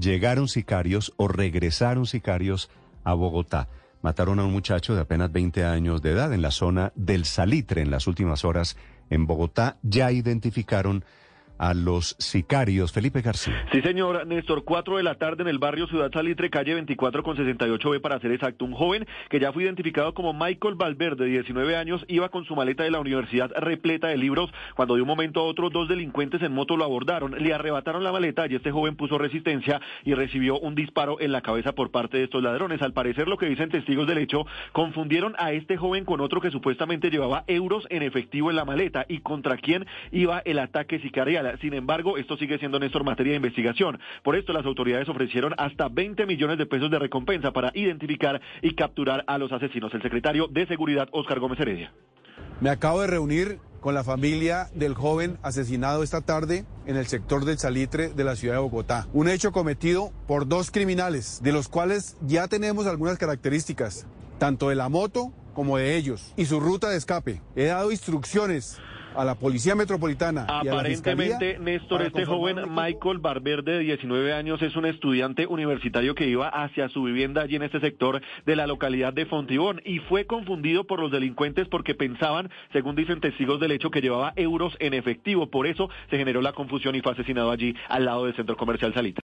llegaron sicarios o regresaron sicarios a Bogotá. Mataron a un muchacho de apenas 20 años de edad en la zona del Salitre en las últimas horas en Bogotá. Ya identificaron a los sicarios. Felipe García. Sí, señor Néstor, cuatro de la tarde en el barrio Ciudad Salitre, calle 24 con 68B para ser exacto. Un joven que ya fue identificado como Michael Valverde, de 19 años, iba con su maleta de la universidad repleta de libros cuando de un momento a otro dos delincuentes en moto lo abordaron, le arrebataron la maleta y este joven puso resistencia y recibió un disparo en la cabeza por parte de estos ladrones. Al parecer, lo que dicen testigos del hecho, confundieron a este joven con otro que supuestamente llevaba euros en efectivo en la maleta y contra quién iba el ataque sicarial. Sin embargo, esto sigue siendo, Néstor, materia de investigación. Por esto, las autoridades ofrecieron hasta 20 millones de pesos de recompensa para identificar y capturar a los asesinos. El secretario de Seguridad, Oscar Gómez Heredia. Me acabo de reunir con la familia del joven asesinado esta tarde en el sector del Salitre de la ciudad de Bogotá. Un hecho cometido por dos criminales, de los cuales ya tenemos algunas características, tanto de la moto como de ellos, y su ruta de escape. He dado instrucciones a la Policía Metropolitana. Aparentemente, Néstor, este joven Michael Barberde, de 19 años, es un estudiante universitario que iba hacia su vivienda allí en este sector de la localidad de Fontibón y fue confundido por los delincuentes porque pensaban, según dicen testigos del hecho, que llevaba euros en efectivo. Por eso se generó la confusión y fue asesinado allí al lado del centro comercial Salita.